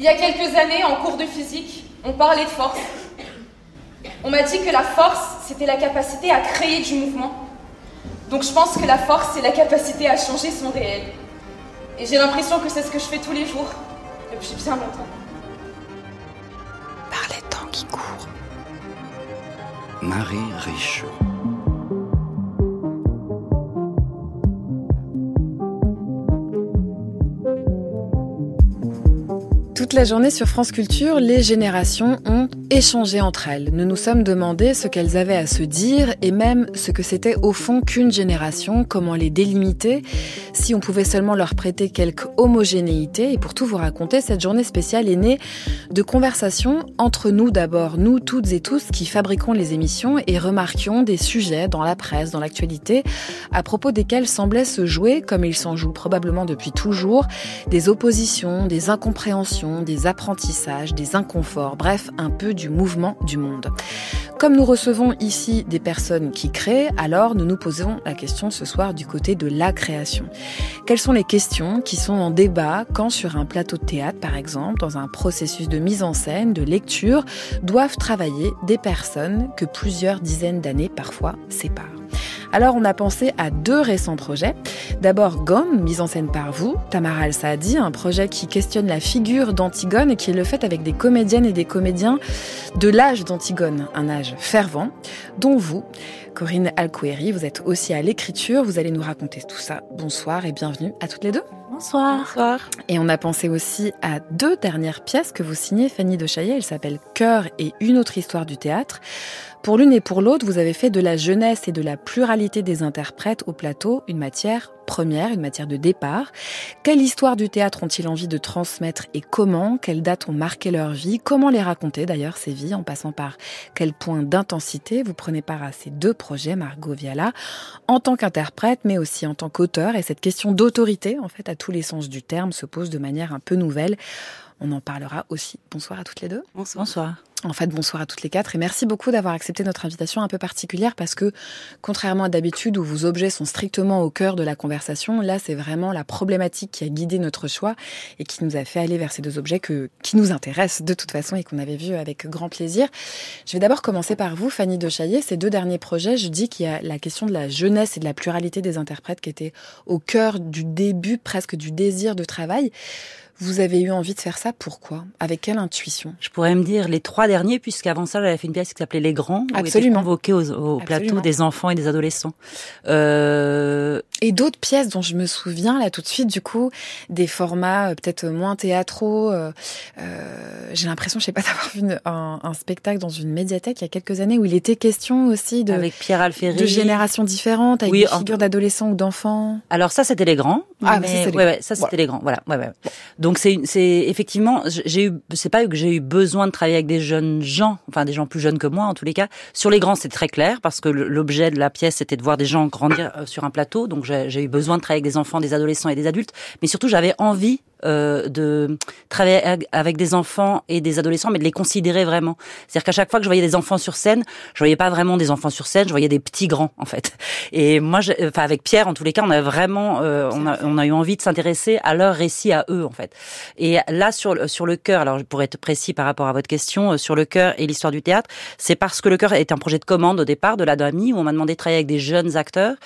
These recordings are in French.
Il y a quelques années, en cours de physique, on parlait de force. On m'a dit que la force, c'était la capacité à créer du mouvement. Donc je pense que la force, c'est la capacité à changer son réel. Et j'ai l'impression que c'est ce que je fais tous les jours, depuis bien longtemps. Par les temps qui courent. Marie Richaud. Toute la journée sur France Culture, les générations ont échangé entre elles. Nous nous sommes demandé ce qu'elles avaient à se dire et même ce que c'était au fond qu'une génération, comment les délimiter, si on pouvait seulement leur prêter quelque homogénéité. Et pour tout vous raconter, cette journée spéciale est née de conversations entre nous d'abord, nous toutes et tous qui fabriquons les émissions et remarquions des sujets dans la presse, dans l'actualité, à propos desquels semblait se jouer, comme il s'en joue probablement depuis toujours, des oppositions, des incompréhensions, des apprentissages, des inconforts, bref, un peu du mouvement du monde. Comme nous recevons ici des personnes qui créent, alors nous nous posons la question ce soir du côté de la création. Quelles sont les questions qui sont en débat quand sur un plateau de théâtre, par exemple, dans un processus de mise en scène, de lecture, doivent travailler des personnes que plusieurs dizaines d'années parfois séparent? Alors on a pensé à deux récents projets. D'abord Gomme, mise en scène par vous, Tamara Al-Saadi, un projet qui questionne la figure d'Antigone et qui est le fait avec des comédiennes et des comédiens de l'âge d'Antigone, un âge fervent, dont vous, Corinne Alcoueri, vous êtes aussi à l'écriture, vous allez nous raconter tout ça. Bonsoir et bienvenue à toutes les deux. Bonsoir. Bonsoir. Et on a pensé aussi à deux dernières pièces que vous signez, Fanny de Chaillet. Elle s'appelle Cœur et une autre histoire du théâtre. Pour l'une et pour l'autre, vous avez fait de la jeunesse et de la pluralité des interprètes au plateau une matière première, une matière de départ. Quelle histoire du théâtre ont-ils envie de transmettre et comment? Quelles dates ont marqué leur vie? Comment les raconter d'ailleurs ces vies en passant par quel point d'intensité? Vous prenez part à ces deux projets, Margot Viala, en tant qu'interprète mais aussi en tant qu'auteur. Et cette question d'autorité, en fait, à tous les sens du terme, se pose de manière un peu nouvelle. On en parlera aussi. Bonsoir à toutes les deux. Bonsoir. Bonsoir. En fait, bonsoir à toutes les quatre et merci beaucoup d'avoir accepté notre invitation un peu particulière parce que, contrairement à d'habitude où vos objets sont strictement au cœur de la conversation, là, c'est vraiment la problématique qui a guidé notre choix et qui nous a fait aller vers ces deux objets que, qui nous intéressent de toute façon et qu'on avait vus avec grand plaisir. Je vais d'abord commencer par vous, Fanny de Chaillet. Ces deux derniers projets, je dis qu'il y a la question de la jeunesse et de la pluralité des interprètes qui était au cœur du début, presque du désir de travail. Vous avez eu envie de faire ça, pourquoi? Avec quelle intuition? Je pourrais me dire les trois derniers, puisqu'avant ça, j'avais fait une pièce qui s'appelait Les Grands, où Absolument. convoqué au, au plateau des enfants et des adolescents. Euh... Et d'autres pièces dont je me souviens là tout de suite, du coup, des formats euh, peut-être moins théâtraux. Euh, euh, J'ai l'impression, je sais pas, d'avoir vu un, un, spectacle dans une médiathèque il y a quelques années où il était question aussi de avec Pierre Alféry, de générations différentes, avec oui, des figures d'adolescents ou d'enfants. Alors ça, c'était Les Grands. Ah, mais, ça, c'était ouais, ouais, ça c'était Les Grands. Voilà, ouais, ouais. Donc c'est c'est effectivement, j'ai eu, c'est pas que j'ai eu besoin de travailler avec des jeunes gens, enfin des gens plus jeunes que moi en tous les cas. Sur Les Grands, c'est très clair parce que l'objet de la pièce c'était de voir des gens grandir sur un plateau, donc j'ai eu besoin de travailler avec des enfants, des adolescents et des adultes, mais surtout j'avais envie euh, de travailler avec des enfants et des adolescents, mais de les considérer vraiment. C'est-à-dire qu'à chaque fois que je voyais des enfants sur scène, je voyais pas vraiment des enfants sur scène, je voyais des petits grands en fait. Et moi, je, enfin avec Pierre, en tous les cas, on a vraiment, euh, on, a, on a eu envie de s'intéresser à leur récit à eux en fait. Et là sur sur le cœur, alors pour être précis par rapport à votre question, euh, sur le cœur et l'histoire du théâtre, c'est parce que le cœur est un projet de commande au départ de la Dami où on m'a demandé de travailler avec des jeunes acteurs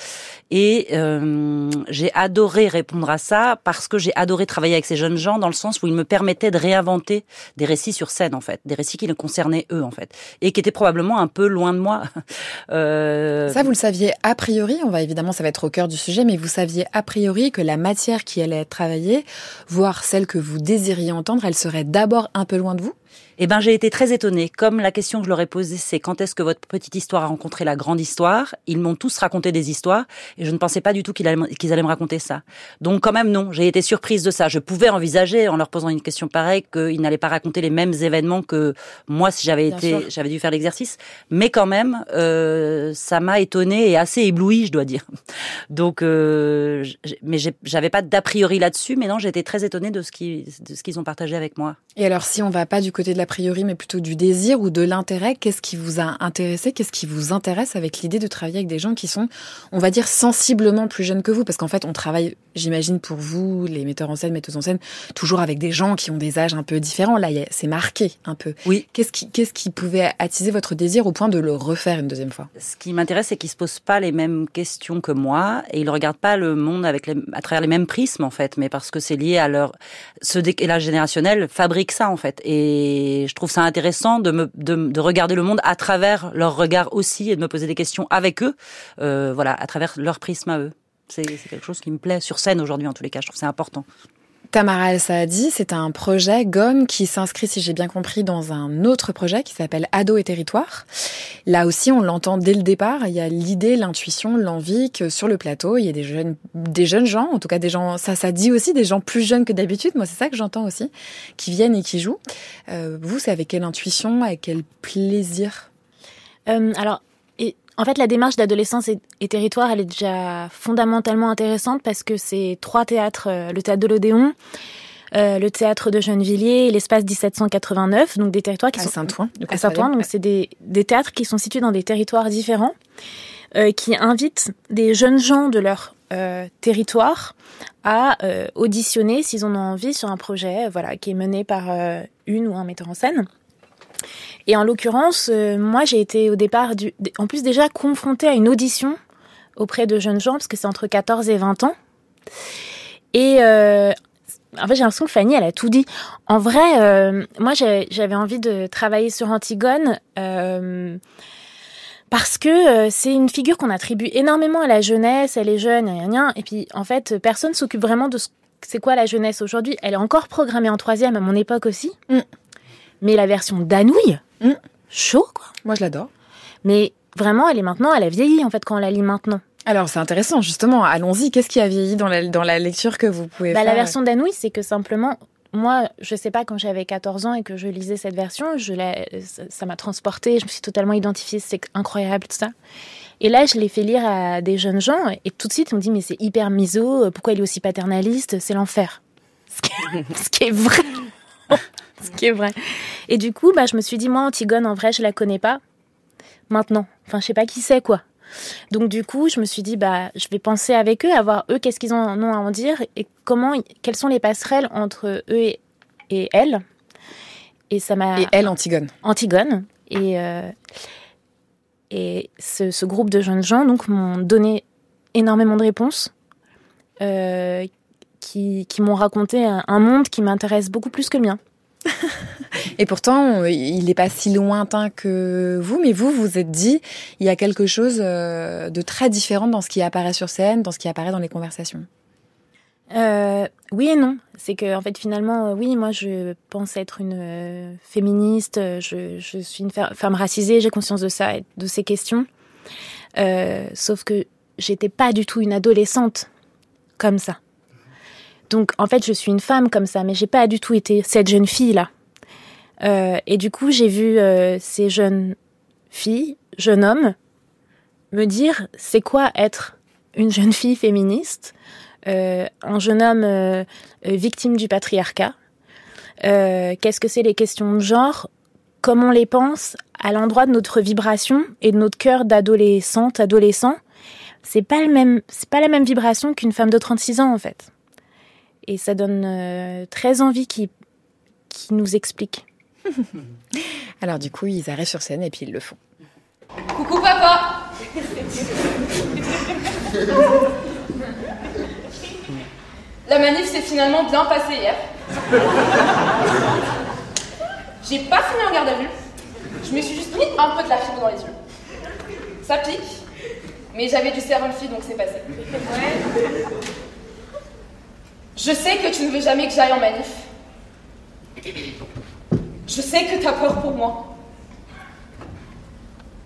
et euh, j'ai adoré répondre à ça parce que j'ai adoré travailler avec ces jeunes gens dans le sens où ils me permettaient de réinventer des récits sur scène en fait, des récits qui les concernaient eux en fait, et qui étaient probablement un peu loin de moi. euh... Ça, vous le saviez a priori. On va évidemment, ça va être au cœur du sujet, mais vous saviez a priori que la matière qui allait être travaillée, voire celle que vous désiriez entendre, elle serait d'abord un peu loin de vous? Eh ben, j'ai été très étonnée. Comme la question que je leur ai posée, c'est quand est-ce que votre petite histoire a rencontré la grande histoire? Ils m'ont tous raconté des histoires et je ne pensais pas du tout qu'ils allaient, me raconter ça. Donc, quand même, non. J'ai été surprise de ça. Je pouvais envisager, en leur posant une question pareille, qu'ils n'allaient pas raconter les mêmes événements que moi si j'avais été, sûr. j'avais dû faire l'exercice. Mais quand même, euh, ça m'a étonnée et assez éblouie, je dois dire. Donc, euh, mais j'avais pas d'a priori là-dessus. Mais non, j'ai été très étonnée de ce qu'ils, de ce qu'ils ont partagé avec moi. Et alors, si on va pas du côté côté de l'a priori, mais plutôt du désir ou de l'intérêt. Qu'est-ce qui vous a intéressé Qu'est-ce qui vous intéresse avec l'idée de travailler avec des gens qui sont, on va dire, sensiblement plus jeunes que vous? Parce qu'en fait, on travaille, j'imagine, pour vous, les metteurs en scène, metteuses en scène, toujours avec des gens qui ont des âges un peu différents. Là, c'est marqué un peu. Oui. Qu'est-ce qui, qu'est-ce qui pouvait attiser votre désir au point de le refaire une deuxième fois? Ce qui m'intéresse, c'est qu'ils se posent pas les mêmes questions que moi et ils regardent pas le monde avec les, à travers les mêmes prismes en fait, mais parce que c'est lié à leur ce décalage générationnel fabrique ça en fait. Et je trouve ça intéressant de regarder le monde à travers leur regard aussi et de me poser des questions avec eux, euh, voilà, à travers leur prisme à eux. C'est quelque chose qui me plaît sur scène aujourd'hui en tous les cas. Je trouve c'est important. Tamara El Saadi, c'est un projet GOM qui s'inscrit, si j'ai bien compris, dans un autre projet qui s'appelle Ado et Territoire. Là aussi, on l'entend dès le départ. Il y a l'idée, l'intuition, l'envie que sur le plateau, il y a des jeunes, des jeunes gens, en tout cas des gens, ça, ça dit aussi des gens plus jeunes que d'habitude. Moi, c'est ça que j'entends aussi, qui viennent et qui jouent. Euh, vous, c'est avec quelle intuition, avec quel plaisir? Euh, Alors, en fait, la démarche d'adolescence et, territoire, elle est déjà fondamentalement intéressante parce que c'est trois théâtres, euh, le théâtre de l'Odéon, euh, le théâtre de Gennevilliers et l'espace 1789, donc des territoires qui à sont Saint-Ouen. À Saint-Ouen, donc c'est des, des, théâtres qui sont situés dans des territoires différents, euh, qui invitent des jeunes gens de leur euh, territoire à euh, auditionner s'ils en ont envie sur un projet, voilà, qui est mené par une ou un metteur en scène. Et en l'occurrence, euh, moi, j'ai été au départ, en plus déjà confrontée à une audition auprès de jeunes gens, parce que c'est entre 14 et 20 ans. Et euh, en fait, j'ai l'impression que Fanny, elle a tout dit. En vrai, euh, moi, j'avais envie de travailler sur Antigone. Parce que c'est une figure qu'on attribue énormément à la jeunesse, elle est jeune, rien, rien. Et puis, en fait, personne s'occupe vraiment de ce c'est quoi la jeunesse aujourd'hui. Elle est encore programmée en troisième à mon époque aussi. Mm. Mais la version d'Anouille, hmm. chaud quoi. Moi je l'adore. Mais vraiment, elle est maintenant, elle a vieilli en fait quand on la lit maintenant. Alors c'est intéressant justement. Allons-y. Qu'est-ce qui a vieilli dans la, dans la lecture que vous pouvez bah, faire La version d'Anouille, c'est que simplement moi, je sais pas, quand j'avais 14 ans et que je lisais cette version, je ça m'a transportée, je me suis totalement identifiée, c'est incroyable tout ça. Et là, je l'ai fait lire à des jeunes gens et tout de suite, on me dit mais c'est hyper miso, pourquoi il est aussi paternaliste, c'est l'enfer. Ce qui est vrai. ce qui est vrai. Et du coup, bah, je me suis dit, moi, Antigone, en vrai, je la connais pas. Maintenant. Enfin, je sais pas qui c'est, quoi. Donc, du coup, je me suis dit, bah, je vais penser avec eux, à voir eux, qu'est-ce qu'ils en ont à en dire et comment, quelles sont les passerelles entre eux et, et elle. Et ça m'a. Et elle, Antigone. Antigone. Et, euh, et ce, ce, groupe de jeunes gens, donc, m'ont donné énormément de réponses. Euh, qui, qui m'ont raconté un monde qui m'intéresse beaucoup plus que le mien. Et pourtant, il n'est pas si lointain que vous, mais vous, vous êtes dit, il y a quelque chose euh, de très différent dans ce qui apparaît sur scène, dans ce qui apparaît dans les conversations. Euh, oui et non. C'est que en fait finalement, euh, oui, moi je pense être une féministe. Je, je, suis une femme racisée. J'ai conscience de ça, de ces questions. sauf que j'étais pas du tout une adolescente comme ça. Donc en fait, je suis une femme comme ça, mais j'ai pas du tout été cette jeune fille là. Euh, et du coup, j'ai vu euh, ces jeunes filles, jeunes hommes, me dire c'est quoi être une jeune fille féministe, euh, un jeune homme victime du patriarcat. Qu'est-ce que c'est les questions de genre Comment on les pense à l'endroit de notre vibration et de notre cœur d'adolescente, adolescent C'est pas c'est pas la même vibration qu'une femme de 36 ans en fait. Et ça donne euh, très envie qu'ils nous expliquent. Alors du coup, ils arrivent sur scène et puis ils le font. Coucou papa La manif s'est finalement bien passée hier. J'ai pas fini en garde à vue. Je me suis juste mis un peu de la fibre dans les yeux. Ça pique, mais j'avais du sérum donc c'est passé. Ouais. Je sais que tu ne veux jamais que j'aille en manif. Je sais que tu as peur pour moi.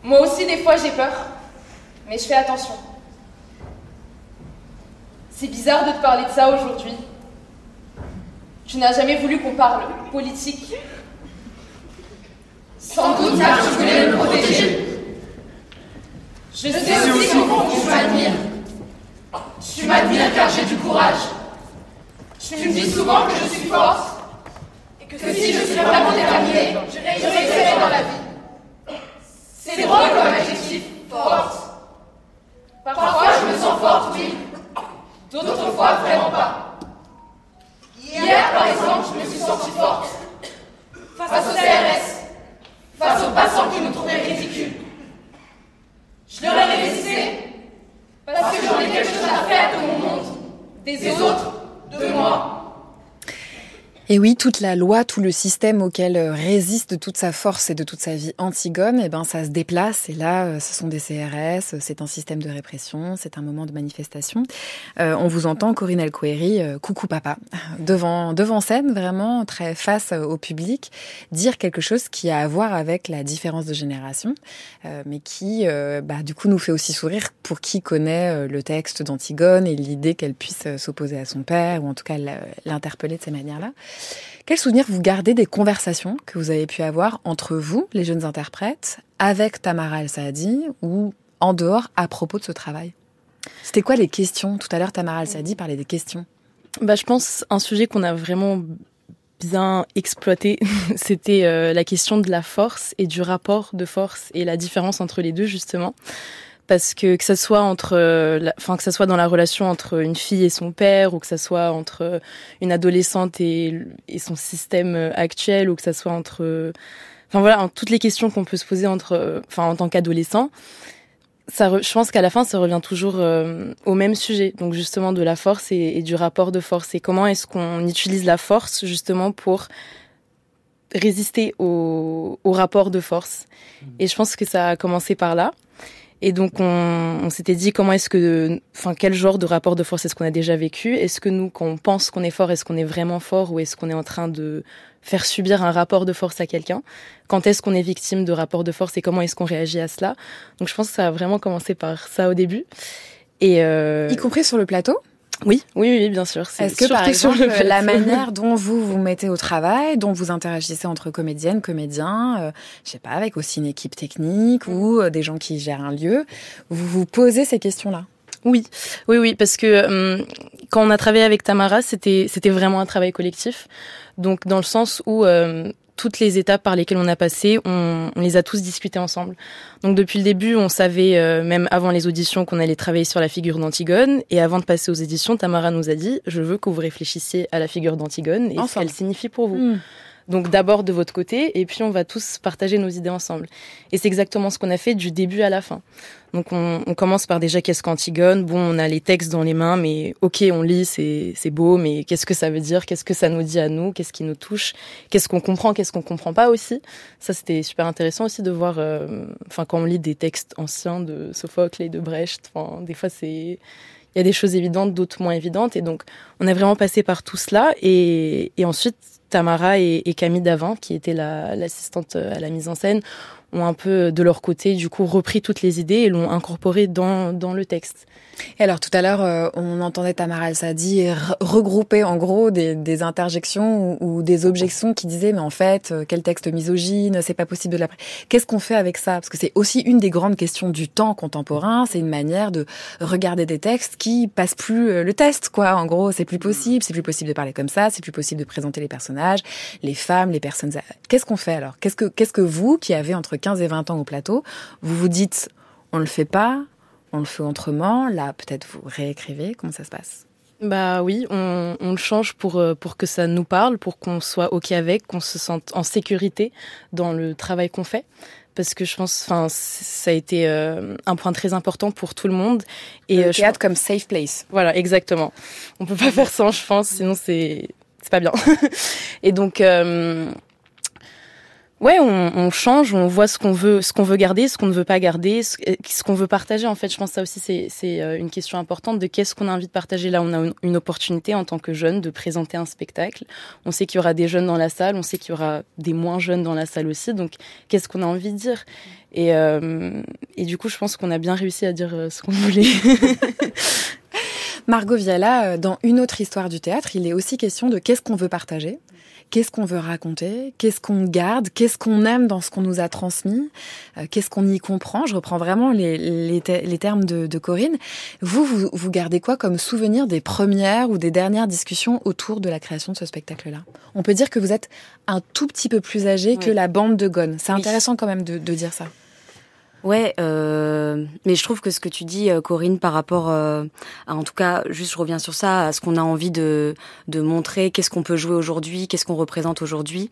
Moi aussi, des fois, j'ai peur. Mais je fais attention. C'est bizarre de te parler de ça aujourd'hui. Tu n'as jamais voulu qu'on parle politique. Sans doute car tu voulais me protéger. Je sais aussi que tu m'admires. Tu m'admires car j'ai du courage. Tu me dis souvent que je suis forte et que si je suis vraiment déterminée, je réussirai dans la vie. C'est drôle comme adjectif, forte. Parfois je me sens forte, oui. D'autres fois, vraiment pas. Hier, par exemple, je me suis sentie forte. Face au CRS, face aux passants qui nous trouvaient ridicules. Je leur ai résisté parce que j'en ai quelque chose à faire de mon monde, des autres, de moi. Et oui, toute la loi, tout le système auquel euh, résiste de toute sa force et de toute sa vie Antigone, eh ben, ça se déplace. Et là, euh, ce sont des CRS, c'est un système de répression, c'est un moment de manifestation. Euh, on vous entend, Corinne Elcoeri, euh, coucou papa, devant, devant scène, vraiment très face au public, dire quelque chose qui a à voir avec la différence de génération, euh, mais qui, bah, du coup, nous fait aussi sourire pour qui connaît le texte d'Antigone et l'idée qu'elle puisse s'opposer à son père, ou en tout cas l'interpeller de ces manières-là. Quel souvenir vous gardez des conversations que vous avez pu avoir entre vous, les jeunes interprètes, avec Tamara El-Saadi ou en dehors à propos de ce travail? C'était quoi les questions? Tout à l'heure, Tamara El-Saadi parlait des questions. Bah, je pense un sujet qu'on a vraiment bien exploité, c'était euh, la question de la force et du rapport de force et la différence entre les deux justement parce que que ça soit entre, euh, enfin que ça soit dans la relation entre une fille et son père, ou que ça soit entre une adolescente et, son système euh, actuel, ou que ça soit entre, enfin voilà, toutes les questions qu'on peut se poser entre, enfin en tant qu'adolescent, ça, je pense qu'à la fin, ça revient toujours euh, au même sujet, donc justement de la force et, et du rapport de force, et comment est-ce qu'on utilise la force justement pour résister au, au rapport de force? Et je pense que ça a commencé par là. Et donc on, on s'était dit comment est-ce que, enfin quel genre de rapport de force est-ce qu'on a déjà vécu? Est-ce que nous, quand on pense qu'on est fort, est-ce qu'on est vraiment fort ou est-ce qu'on est en train de faire subir un rapport de force à quelqu'un? Quand est-ce qu'on est victime de rapport de force et comment est-ce qu'on réagit à cela? Donc je pense que ça a vraiment commencé par ça au début. Et euh... y compris sur le plateau? Oui, oui, oui, bien sûr. Est-ce que par exemple la manière dont vous vous mettez au travail, dont vous interagissez entre comédiennes, comédiens, euh, je sais pas, avec aussi une équipe technique ou euh, des gens qui gèrent un lieu, vous vous posez ces questions-là? Oui, oui, oui, parce que euh, quand on a travaillé avec Tamara, c'était c'était vraiment un travail collectif. Donc dans le sens où euh, toutes les étapes par lesquelles on a passé, on, on, les a tous discutées ensemble. Donc depuis le début, on savait, euh, même avant les auditions, qu'on allait travailler sur la figure d'Antigone. Et avant de passer aux éditions, Tamara nous a dit, je veux que vous réfléchissiez à la figure d'Antigone et ce qu'elle signifie pour vous. Mmh. Donc d'abord de votre côté, et puis on va tous partager nos idées ensemble. Et c'est exactement ce qu'on a fait du début à la fin. Donc on, on commence par déjà qu'est-ce qu'Antigone? Bon, on a les textes dans les mains, mais ok, on lit, c'est c'est beau, mais qu'est-ce que ça veut dire? Qu'est-ce que ça nous dit à nous? Qu'est-ce qui nous touche? Qu'est-ce qu'on comprend? Qu'est-ce qu'on comprend pas aussi? Ça, c'était super intéressant aussi de voir. Euh, enfin, quand on lit des textes anciens de Sophocle et de Brecht, des fois c'est il y a des choses évidentes, d'autres moins évidentes. Et donc, on a vraiment passé par tout cela. Et, et ensuite, Tamara et, Camille Davant, qui était l'assistante la, à la mise en scène, ont un peu de leur côté du coup repris toutes les idées et l'ont incorporé dans, dans le texte. Et alors tout à l'heure, euh, on entendait Tamara Al-Sadi regrouper en gros des, des interjections ou, ou, des objections qui disaient mais en fait euh, quel texte misogyne, c'est pas possible de la. Qu'est-ce qu'on fait avec ça? Parce que c'est aussi une des grandes questions du temps contemporain. C'est une manière de regarder des textes qui passent plus euh, le test quoi. En gros, c'est plus possible, c'est plus possible de parler comme ça, c'est plus possible de présenter les personnages, les femmes, les personnes. Qu'est-ce qu'on fait alors? Qu'est-ce que qu'est-ce que vous qui avez entre 15 et 20 ans au plateau, vous vous dites on le fait pas, on le fait autrement. Là, peut-être vous réécrivez. Comment ça se passe? Bah oui, on, on, le change pour euh, pour que ça nous parle, pour qu'on soit ok avec, qu'on se sente en sécurité dans le travail qu'on fait. Parce que je pense, enfin, ça a été euh, un point très important pour tout le monde. Et le théâtre je... comme safe place. Voilà, exactement. On peut pas faire sans, je pense, sinon c'est c'est pas bien. et donc. Euh, Ouais, on, on, change, on voit ce qu'on veut, ce qu'on veut garder, ce qu'on ne veut pas garder, ce, ce qu'on veut partager. En fait, je pense que ça aussi c'est euh, une question importante de qu'est-ce qu'on a envie de partager. Là, on a une, une, opportunité en tant que jeune de présenter un spectacle. On sait qu'il y aura des jeunes dans la salle, on sait qu'il y aura des moins jeunes dans la salle aussi. Donc, qu'est-ce qu'on a envie de dire? Et, euh, et du coup, je pense qu'on a bien réussi à dire euh, ce qu'on voulait. Margot Viala, dans une autre histoire du théâtre, il est aussi question de qu'est-ce qu'on veut partager qu'est-ce qu'on veut raconter, qu'est-ce qu'on garde, qu'est-ce qu'on aime dans ce qu'on nous a transmis, euh, qu'est-ce qu'on y comprend. Je reprends vraiment les, les, les termes de, de, Corinne. Vous, vous, vous gardez quoi comme souvenir des premières ou des dernières discussions autour de la création de ce spectacle-là? On peut dire que vous êtes un tout petit peu plus âgé que la bande de Gone. C'est intéressant quand même de, de dire ça. Ouais, euh, mais je trouve que ce que tu dis, euh, Corinne, par rapport euh, à, en tout cas, juste je reviens sur ça, à ce qu'on a envie de, de montrer, qu'est-ce qu'on peut jouer aujourd'hui, qu'est-ce qu'on représente aujourd'hui.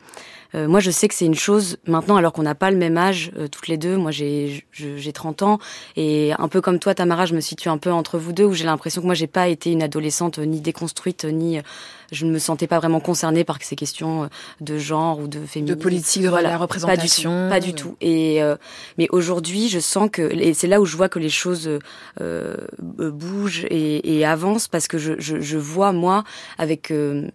Moi, je sais que c'est une chose maintenant, alors qu'on n'a pas le même âge toutes les deux. Moi, j'ai j'ai 30 ans et un peu comme toi, Tamara, je me situe un peu entre vous deux, où j'ai l'impression que moi, j'ai pas été une adolescente ni déconstruite ni je ne me sentais pas vraiment concernée par ces questions de genre ou de féminisme. De politique, de la représentation. Pas du tout. Pas du tout. Et mais aujourd'hui, je sens que et c'est là où je vois que les choses euh, bougent et, et, avancent parce que je, je, je vois moi avec euh,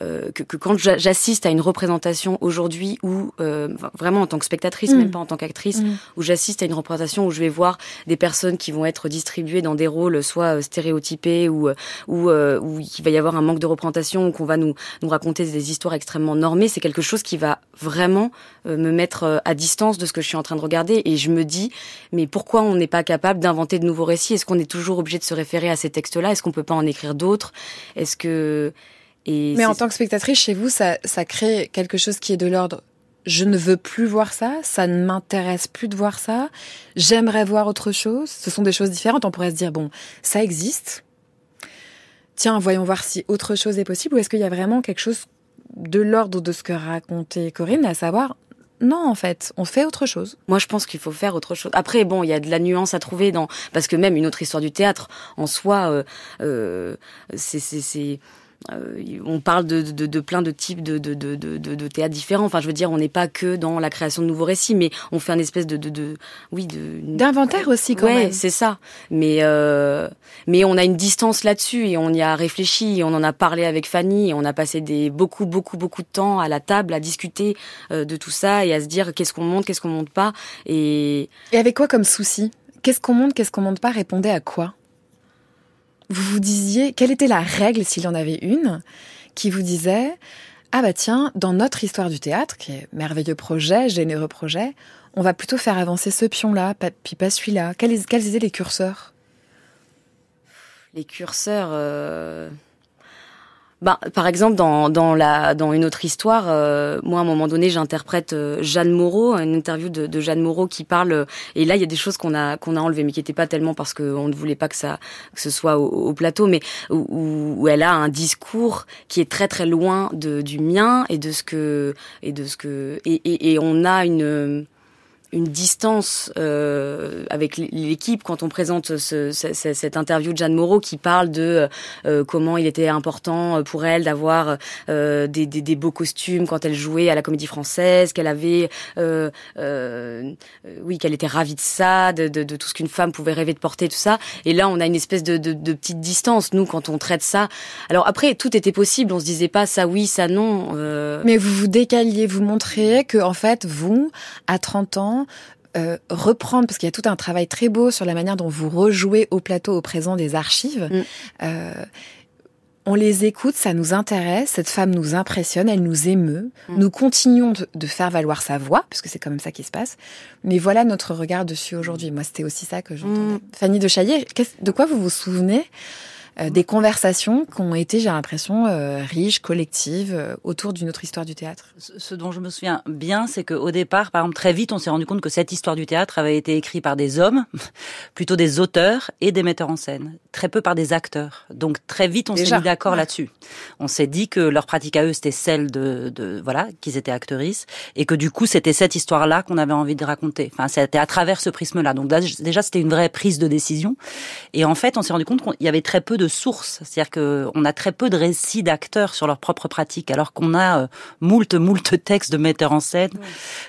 que, que, quand j'assiste à une représentation aujourd'hui ou euh, vraiment en tant que spectatrice, même mm. pas en tant qu'actrice, mm. où j'assiste à une représentation où je vais voir des personnes qui vont être distribuées dans des rôles soit euh, stéréotypés ou ou où il va y avoir un manque de représentation ou qu'on va nous nous raconter des histoires extrêmement normées, c'est quelque chose qui va vraiment me mettre à distance de ce que je suis en train de regarder. Et je me dis mais pourquoi on n'est pas capable d'inventer de nouveaux récits? Est-ce qu'on est toujours obligé de se référer à ces textes-là? Est-ce qu'on peut pas en écrire d'autres? Est-ce que mais en tant que spectatrice, chez vous, ça, ça crée quelque chose qui est de l'ordre je ne veux plus voir ça, ça ne m'intéresse plus de voir ça, j'aimerais voir autre chose. Ce sont des choses différentes. On pourrait se dire, bon, ça existe. Tiens, voyons voir si autre chose est possible. Ou est-ce qu'il y a vraiment quelque chose de l'ordre de ce que racontait Corinne, à savoir, non, en fait, on fait autre chose. Moi, je pense qu'il faut faire autre chose. Après, bon, il y a de la nuance à trouver dans, parce que même une autre histoire du théâtre, en soi, euh, euh, c'est, c'est, euh, on parle de, de, de, plein de types de, de, de, de, théâtres différents. Enfin, je veux dire, on n'est pas que dans la création de nouveaux récits, mais on fait un espèce de, de, de oui, de d'inventaire aussi quand ouais, c'est ça. Mais euh, mais on a une distance là-dessus et on y a réfléchi, et on en a parlé avec Fanny, et on a passé des beaucoup beaucoup beaucoup de temps à la table à discuter euh, de tout ça et à se dire qu'est-ce qu'on monte, qu'est-ce qu'on monte pas. Et et avec quoi comme souci? Qu'est-ce qu'on monte, qu'est-ce qu'on monte pas? Répondez à quoi? Vous vous disiez, quelle était la règle, s'il y en avait une, qui vous disait, ah bah tiens, dans notre histoire du théâtre, qui est merveilleux projet, généreux projet, on va plutôt faire avancer ce pion-là, puis pas celui-là. Quels, étaient les curseurs? Les curseurs... Euh, bah, par exemple, dans, dans, la, dans une autre histoire, euh, moi, à un moment donné, j'interprète euh, Jeanne Moreau, une interview de, de, Jeanne Moreau qui parle, euh, et là, il y a des choses qu'on a, qu'on a enlevées, mais qui n'étaient pas tellement parce qu'on ne voulait pas que, ça, que ce soit au, au plateau, mais où, où, elle a un discours qui est très très loin de, du mien et de ce que... Et, de ce que et, et, et on a une une distance euh, avec l'équipe quand on présente ce, cette interview de Jeanne Moreau qui parle de euh, comment il était important pour elle d'avoir euh, des, des, beaux costumes quand elle jouait à la Comédie Française, qu'elle avait, euh, euh, oui, qu'elle était ravie de ça, de, de, de tout ce qu'une femme pouvait rêver de porter, tout ça. Et là, on a une espèce de, de, petite distance nous quand on traite ça. Alors après, tout était possible. On se disait pas ça oui, ça non. Mais vous vous décaliez, vous montriez que en fait, vous, à 30 ans euh, reprendre, parce qu'il y a tout un travail très beau sur la manière dont vous rejouez au plateau au présent des archives. Mm. Euh, on les écoute, ça nous intéresse, cette femme nous impressionne, elle nous émeut. Mm. Nous continuons de, faire valoir sa voix, puisque c'est quand même ça qui se passe. Mais voilà notre regard dessus aujourd'hui. Moi, c'était aussi ça que j'entendais. Mm. Fanny de Chaillet, de quoi vous vous souvenez? Euh, des conversations qui ont été, j'ai l'impression, euh, riches, collectives, euh, autour d'une autre histoire du théâtre. Ce dont je me souviens bien, c'est qu'au départ, par exemple, très vite, on s'est rendu compte que cette histoire du théâtre avait été écrite par des hommes, plutôt des auteurs et des metteurs en scène, très peu par des acteurs. Donc très vite, on s'est mis d'accord là-dessus. On s'est dit que leur pratique à eux, c'était celle de, de voilà, qu'ils étaient actrices, et que du coup, c'était cette histoire-là qu'on avait envie de raconter. Enfin, c'était à travers ce prisme-là. Donc déjà, c'était une vraie prise de décision. Et en fait, on s'est rendu compte qu'il y avait très peu de sources. C'est-à-dire qu'on a très peu de récits d'acteurs sur leur propre pratique, alors qu'on a euh, moult, moult textes de metteurs en scène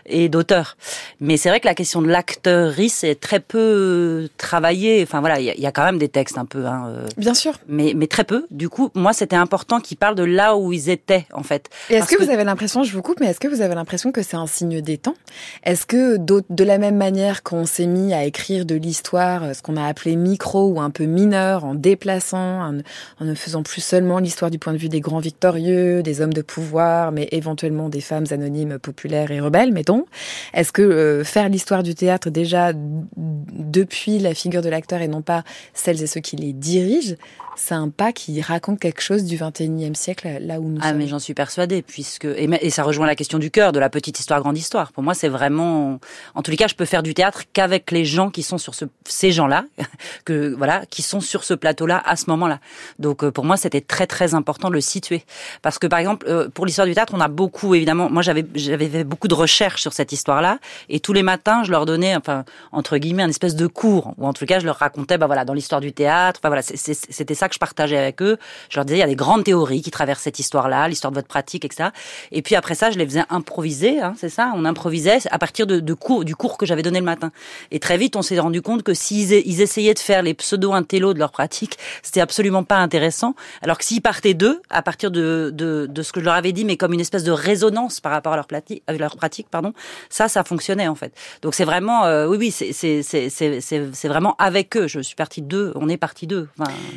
et d'auteurs. Mais c'est vrai que la question de l'acteurice est très peu travaillée. Enfin voilà, il y, a quand même des textes un peu. Hein, euh, Bien sûr. Mais, mais très peu. Du coup, moi, c'était important qu'ils parlent de là où ils étaient, en fait. Est-ce que, vous avez l'impression, je vous coupe, mais est-ce que vous avez l'impression que c'est un signe des temps? Est-ce que de la même manière qu'on s'est mis à écrire de l'histoire, ce qu'on a appelé micro ou un peu mineur, en déplaçant en, ne faisant plus seulement l'histoire du point de vue des grands victorieux, des hommes de pouvoir, mais éventuellement des femmes anonymes, populaires et rebelles, mettons. Est-ce que euh, faire l'histoire du théâtre déjà depuis la figure de l'acteur et non pas celles et ceux qui les dirigent, c'est un pas qui raconte quelque chose du 21e siècle, là où nous ah, sommes. mais j'en suis persuadée, puisque et, et, ça rejoint la question du cœur, de la petite histoire, grande histoire. Pour moi, c'est vraiment, en tous les cas, je peux faire du théâtre qu'avec les gens qui sont sur ce, ces gens-là, que voilà, qui sont sur ce plateau-là à ce moment-là. Donc, euh, pour moi, c'était très très important de le situer, parce que par exemple, euh, pour l'histoire du théâtre, on a beaucoup, évidemment, moi j'avais j'avais fait beaucoup de recherches sur cette histoire-là, et tous les matins, je leur donnais, enfin entre guillemets, un espèce de cours, ou en tout cas, je leur racontais, bah voilà, dans l'histoire du théâtre, enfin voilà, c'était ça que je partageais avec eux. Je leur disais, il y a des grandes théories qui traversent cette histoire-là, l'histoire de votre pratique, etc. Et puis après ça, je les faisais improviser, hein, c'est ça, on improvisait à partir de, de cours, du cours que j'avais donné le matin. Et très vite, on s'est rendu compte que s'ils ils essayaient de faire les pseudo-intellos de leur pratique, c'était absolument pas intéressant. Alors que s'ils partaient d'eux, à partir de, de, de, ce que je leur avais dit, mais comme une espèce de résonance par rapport à leur, pratique, leur pratique, pardon, ça, ça fonctionnait en fait. Donc c'est vraiment, euh, oui, oui, c'est vraiment avec eux. Je suis partie d'eux, on est parti d'eux.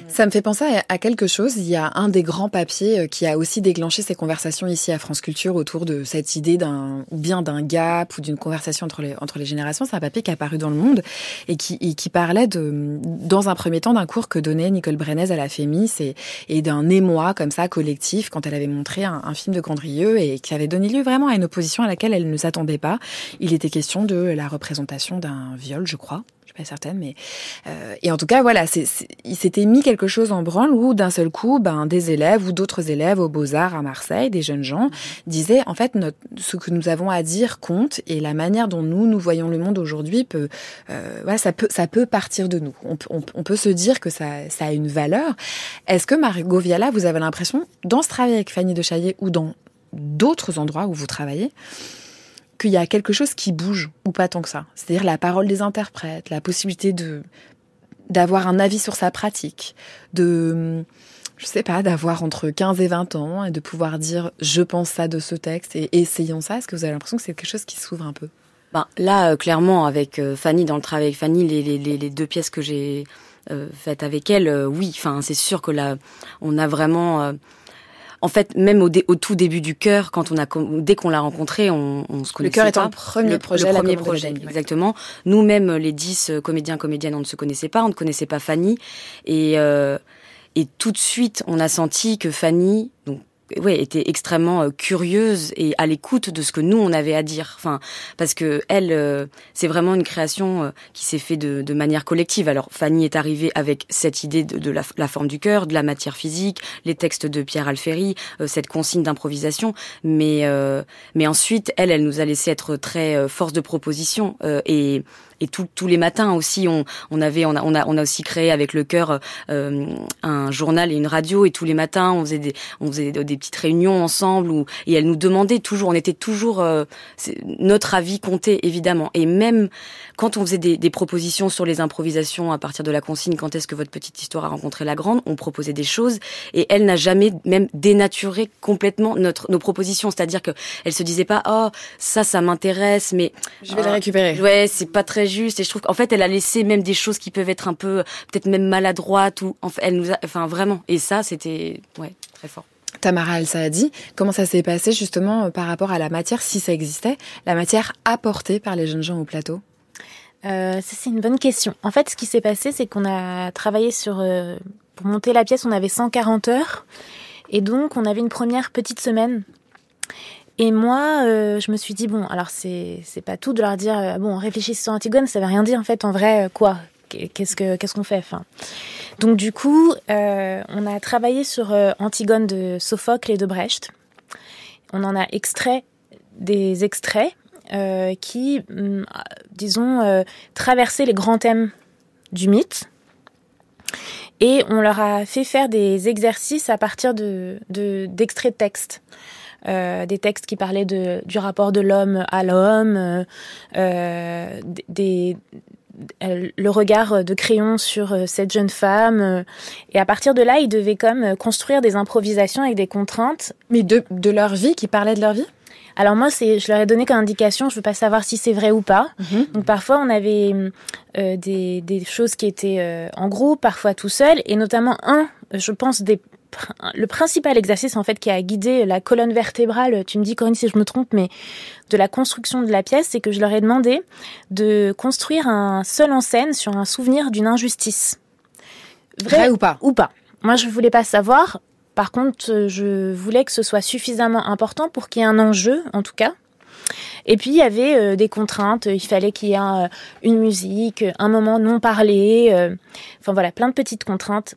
Ça me fait penser à quelque chose. Il y a un des grands papiers euh, qui a aussi déclenché ces conversations ici à France Culture autour de cette idée d'un bien d'un gap ou d'une conversation entre les entre les générations. C'est un papier qui a apparu dans le Monde et qui parlait de dans un premier temps d'un cours que donnait Nicole Brenez à la Fémis et, d'un émoi comme ça collectif quand elle avait montré un, film de Gondrieux et qui avait donné lieu vraiment à une opposition à laquelle elle ne s'attendait pas. Il était question de la représentation d'un viol, je crois, pas certaine, mais euh, et en tout cas voilà, c'est, il s'était mis quelque chose en branle où d'un seul coup, ben des élèves ou d'autres élèves aux Beaux Arts à Marseille, des jeunes gens, disaient en fait ce que nous avons à dire compte et la manière dont nous nous voyons le monde aujourd'hui peut, euh, voilà, ça peut ça peut partir de nous. On, on, peut se dire que ça ça a une valeur. Est-ce que Margot Viala, vous avez l'impression dans ce travail avec Fanny de Chaillet ou dans d'autres endroits où vous travaillez, qu'il y a quelque chose qui bouge, ou pas tant que ça. C'est-à-dire la parole des interprètes, la possibilité de d'avoir un avis sur sa pratique, de je sais pas, d'avoir entre 15 et 20 ans et de pouvoir dire je pense ça de ce texte et essayons ça. Est-ce que vous avez l'impression que c'est quelque chose qui s'ouvre un peu? Ben, Là, euh, clairement, avec euh, Fanny, dans le travail avec Fanny, les, les, les deux pièces que j'ai euh, faites avec elle, oui, enfin, c'est sûr que là, on a vraiment en fait, même au, au tout début du cœur, quand on a dès qu'on l'a rencontré, on, on se connaissait. Le cœur est un premier projet. Le premier projet, exactement. Nous-mêmes, les dix euh, comédiens comédiennes, on ne se connaissait pas, on ne connaissait pas Fanny, et euh, et tout de suite, on a senti que Fanny, donc ouais, était extrêmement euh, curieuse et à l'écoute de ce que nous on avait à dire. Enfin, parce que elle, euh, c'est vraiment une création euh, qui s'est fait de, de, manière collective. Alors Fanny est arrivée avec cette idée de, la, forme du cœur, de la matière physique, les textes de Pierre Alféry, cette consigne d'improvisation. Mais mais ensuite, elle, elle nous a laissé être très force de proposition et et tous les matins aussi, on, on avait, on a, on a, on a aussi créé avec le cœur euh, un journal et une radio. Et tous les matins, on faisait des, on faisait des petites réunions ensemble. Où, et elle nous demandait toujours, on était toujours, euh, notre avis comptait évidemment. Et même quand on faisait des, des, propositions sur les improvisations à partir de la consigne, quand est-ce que votre petite histoire a rencontré la grande, on proposait des choses. Et elle n'a jamais même dénaturé complètement notre, nos propositions. C'est-à-dire que elle se disait pas, oh ça, ça m'intéresse, mais je vais les récupérer. Ouais, c'est pas très juste et je trouve qu'en fait elle a laissé même des choses qui peuvent être un peu peut-être même maladroites ou en fait, elle nous a enfin vraiment et ça c'était ouais très fort. Tamara Al-Saadi, comment ça s'est passé justement euh, par rapport à la matière, si ça existait, la matière apportée par les jeunes gens au plateau? Euh, Ça c'est une bonne question. En fait, ce qui s'est passé, c'est qu'on a travaillé sur... Euh, pour monter la pièce, on avait 140 heures. Et donc, on avait une première petite semaine et moi, euh, je me suis dit, bon, alors c'est, c'est pas tout de leur dire, euh, bon, réfléchissez sur Antigone, ça veut rien dire en fait, en vrai, euh, quoi? Qu'est-ce, que, qu'est-ce qu'on fait Donc du coup, on a travaillé sur Antigone de Sophocle et de Brecht. On en a extrait des extraits qui, mm, disons, traversaient les grands thèmes du mythe. Et on leur a fait faire des exercices à partir de, de, d'extraits de texte. Euh, des textes qui parlaient de, du rapport de l'homme à l'homme, euh, euh des, le regard de crayon sur euh, cette jeune femme. Et à partir de là, ils devaient comme construire des improvisations avec des contraintes. Mais de, de leur vie, qui parlaient de leur vie? Alors moi, c'est, je leur ai donné comme indication, je veux pas savoir si c'est vrai ou pas. Mhm. Donc parfois, on avait euh, des, des, choses qui étaient euh, en groupe, parfois tout seul, et notamment un je pense, des le principal exercice en fait qui a guidé la colonne vertébrale, tu me dis Corinne si je me trompe, mais de la construction de la pièce, c'est que je leur ai demandé de construire un seul en scène sur un souvenir d'une injustice. Vrai, ou pas? Ou pas. Moi, je voulais pas savoir. Par contre, je voulais que ce soit suffisamment important pour qu'il y ait un enjeu, en tout cas. Et puis il y avait euh, des contraintes, il fallait qu'il y ait euh, une musique, un moment non parlé, euh, enfin voilà, plein de petites contraintes.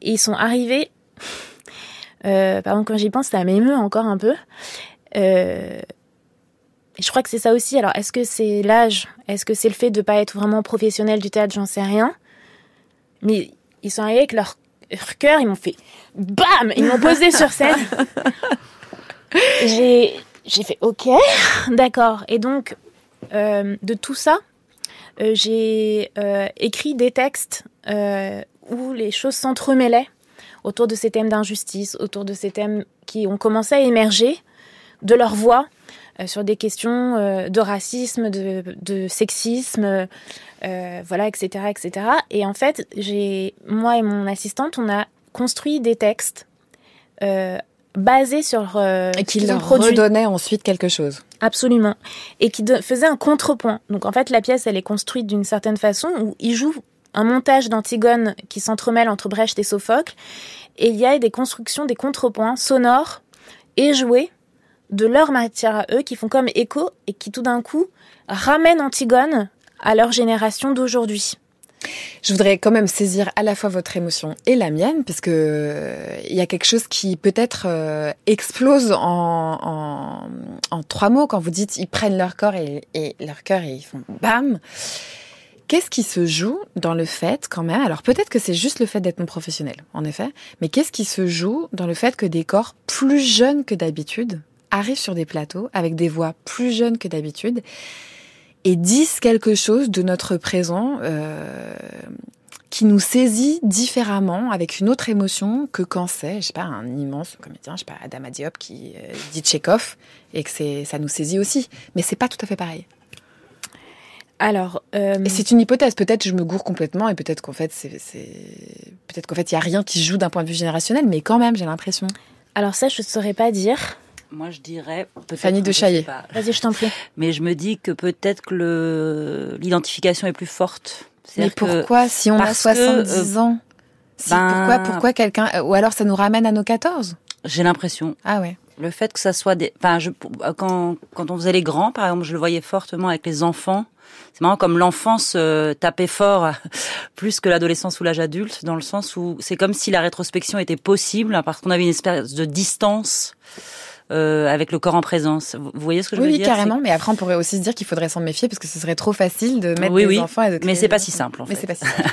Et ils sont arrivés euh, par exemple, quand j'y pense, ça m'émeut encore un peu. Euh, je crois que c'est ça aussi. Alors, est-ce que c'est l'âge? Est-ce que c'est le fait de ne pas être vraiment professionnel du théâtre? J'en sais rien. Mais ils sont arrivés avec leur, cœur, ils m'ont fait BAM Ils m'ont posé sur scène. J'ai fait OK, d'accord. Et donc, euh, de tout ça, euh, j'ai euh, écrit des textes où les choses s'entremêlaient autour de ces thèmes d'injustice, autour de ces thèmes qui ont commencé à émerger de leur voix euh, sur des questions euh, de racisme, de, sexisme, euh, voilà, etc., etc. Et en fait, j'ai moi et mon assistante, on a construit des textes basés sur et qui leur redonnaient ensuite quelque chose. Absolument, et qui faisaient un contrepoint. Donc en fait, la pièce, elle est construite d'une certaine façon où ils jouent un montage d'Antigone qui s'entremêle entre Brecht et Sophocle, et il y a des constructions, des contrepoints sonores et joués de leur matière à eux qui font comme écho et qui tout d'un coup ramènent Antigone à leur génération d'aujourd'hui. Je voudrais quand même saisir à la fois votre émotion et la mienne, parce que euh, il y a quelque chose qui peut-être euh, explose en, trois mots quand vous dites ils prennent leur corps et leur cœur et ils font bam. Qu'est-ce qui se joue dans le fait quand même Alors peut-être que c'est juste le fait d'être non professionnel, en effet, mais qu'est-ce qui se joue dans le fait que des corps plus jeunes que d'habitude arrivent sur des plateaux avec des voix plus jeunes que d'habitude et disent quelque chose de notre présent euh, qui nous saisit différemment, avec une autre émotion que quand c'est, je sais pas, un immense comédien, je sais pas, Adam Diop qui euh, dit Tchekhov et que c'est ça nous saisit aussi, mais c'est pas tout à fait pareil. Alors, euh... c'est une hypothèse. Peut-être je me gourre complètement et peut-être qu'en fait c'est, peut-être qu'en fait il y a rien qui joue d'un point de vue générationnel, mais quand même j'ai l'impression. Alors ça je ne saurais pas dire. Moi je dirais. Fanny de Chaillet. Vas-y je t'en prie. Mais je me dis que peut-être que le l'identification est plus forte. Mais pourquoi si on a 70 euh, ans ben... Pourquoi pourquoi quelqu'un euh, ou alors ça nous ramène à nos 14 J'ai l'impression. Ah ouais. Le fait que ça soit des, enfin, je, quand quand on faisait les grands, par exemple, je le voyais fortement avec les enfants c'est marrant comme l'enfance euh, tapait fort plus que l'adolescence ou l'âge adulte, dans le sens où c'est comme si la rétrospection était possible parce qu'on avait une espèce de distance euh, avec le corps en présence. Vous voyez ce que je veux dire? Oui, carrément. Mais après, on pourrait aussi se dire qu'il faudrait s'en méfier parce que ce serait trop facile de mettre des enfants et de Mais c'est pas si simple. En mais c'est pas si simple.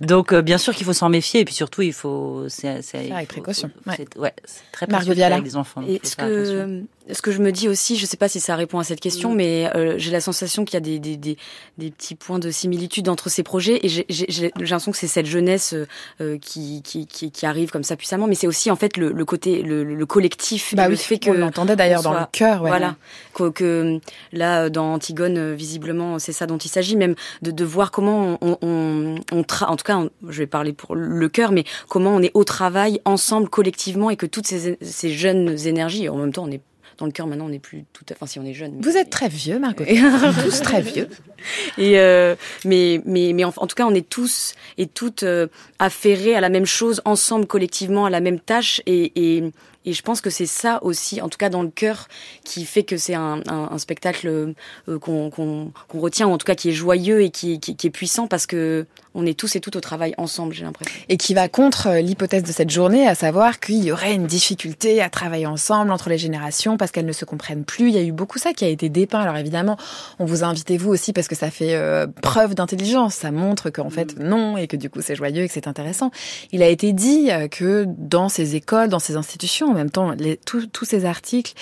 Donc, euh, bien sûr qu'il faut s'en méfier et puis surtout, il faut. C'est, avec précaution. Ouais, ouais c'est très Mario Viala. avec des enfants. Et ce que ce que je me dis aussi, je sais pas si ça répond à cette question, mm. mais euh, j'ai la sensation qu'il y a des, des, des, des, petits points de similitude entre ces projets et j'ai l'impression que c'est cette jeunesse euh, qui, qui, qui, qui, arrive comme ça puissamment, mais c'est aussi en fait le, le côté le, le collectif, bah le fait que on l'entendait d'ailleurs dans le cœur, ouais. voilà, que, que, là dans Antigone visiblement c'est ça dont il s'agit, même de, de voir comment on, on, on tra en tout cas je vais parler pour le cœur, mais comment on est au travail ensemble collectivement et que toutes ces, ces jeunes énergies, en même temps on est dans le cœur maintenant on n'est plus tout à enfin si on est jeune vous êtes très vieux Margot tous très vieux et euh, mais mais mais en, tout cas on est tous et toutes euh, affairés à la même chose ensemble collectivement à la même tâche et, et et je pense que c'est ça aussi, en tout cas dans le cœur, qui fait que c'est un, un, un, spectacle euh, qu'on retient, ou en tout cas qui est joyeux et qui, qui, qui est puissant parce que on est tous et toutes au travail ensemble, j'ai l'impression. Et qui va contre euh, l'hypothèse de cette journée, à savoir qu'il y aurait une difficulté à travailler ensemble entre les générations parce qu'elles ne se comprennent plus. Il y a eu beaucoup ça qui a été dépeint. Alors évidemment, on vous a invité vous aussi parce que ça fait euh, preuve d'intelligence. Ça montre qu'en fait, mm. non, et que du coup c'est joyeux et que c'est intéressant. Il a été dit que dans ces écoles, dans ces institutions, même temps tous ces articles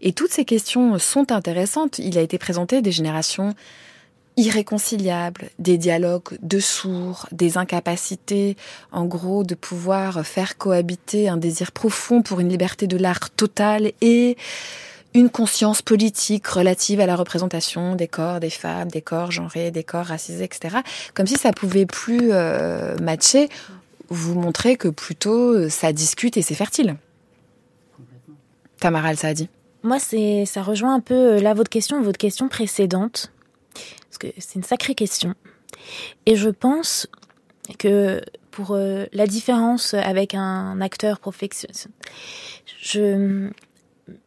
et toutes ces questions sont intéressantes. Il a été présenté des générations irréconciliables, des dialogues de sourds, des incapacités, en gros, de pouvoir faire cohabiter un désir profond pour une liberté de l'art totale et une conscience politique relative à la représentation des corps des femmes, des corps genrés, des corps racisés, etc. Comme si ça pouvait plus euh, matcher vous montrez que plutôt ça discute et c'est fertile. Tamara ça a dit. Moi, ça rejoint un peu là votre question, votre question précédente, parce que c'est une sacrée question. Et je pense que pour euh, la différence avec un acteur professionnel,